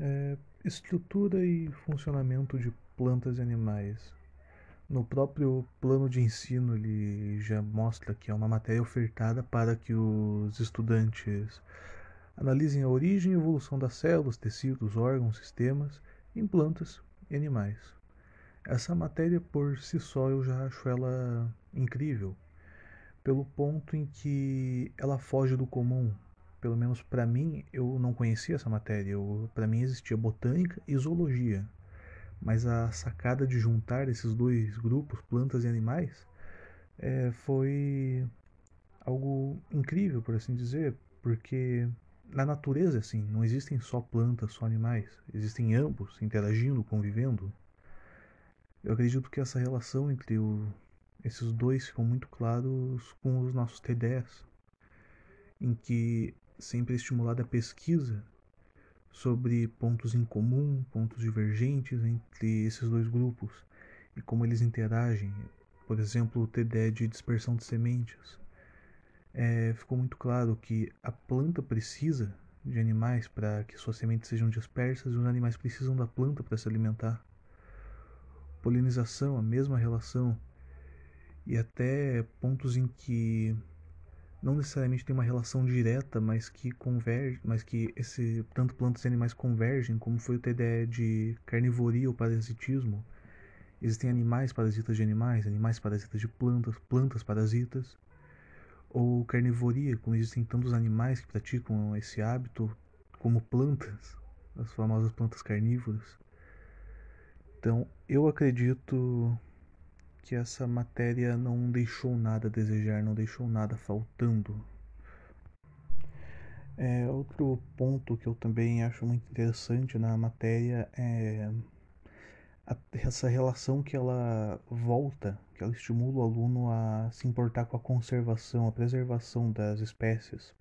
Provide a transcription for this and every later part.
É, estrutura e funcionamento de plantas e animais. No próprio plano de ensino, ele já mostra que é uma matéria ofertada para que os estudantes analisem a origem e evolução das células, tecidos, órgãos, sistemas em plantas e animais. Essa matéria por si só eu já acho ela incrível, pelo ponto em que ela foge do comum. Pelo menos para mim, eu não conhecia essa matéria. Para mim existia botânica e zoologia. Mas a sacada de juntar esses dois grupos, plantas e animais, é, foi algo incrível, por assim dizer, porque na natureza, assim, não existem só plantas, só animais, existem ambos interagindo, convivendo. Eu acredito que essa relação entre o, esses dois ficam muito claros com os nossos TDs, em que sempre estimulada a pesquisa sobre pontos em comum, pontos divergentes entre esses dois grupos e como eles interagem. Por exemplo, o TDE de dispersão de sementes. É, ficou muito claro que a planta precisa de animais para que suas sementes sejam dispersas e os animais precisam da planta para se alimentar. Polinização, a mesma relação. E até pontos em que não necessariamente tem uma relação direta, mas que converge, mas que esse tanto plantas e animais convergem, como foi o TDE de carnivoria ou parasitismo. Existem animais parasitas de animais, animais parasitas de plantas, plantas parasitas. Ou carnivoria, como existem tantos animais que praticam esse hábito, como plantas, as famosas plantas carnívoras. Então, eu acredito que essa matéria não deixou nada a desejar, não deixou nada faltando. É, outro ponto que eu também acho muito interessante na matéria é a, essa relação que ela volta, que ela estimula o aluno a se importar com a conservação, a preservação das espécies,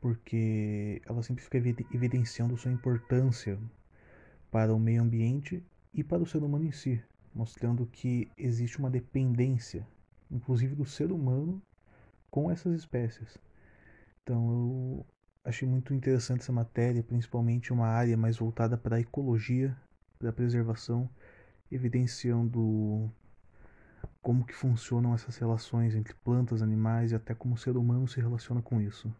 porque ela sempre fica evidenciando sua importância para o meio ambiente e para o ser humano em si mostrando que existe uma dependência, inclusive do ser humano, com essas espécies. Então eu achei muito interessante essa matéria, principalmente uma área mais voltada para a ecologia, para a preservação, evidenciando como que funcionam essas relações entre plantas, animais e até como o ser humano se relaciona com isso.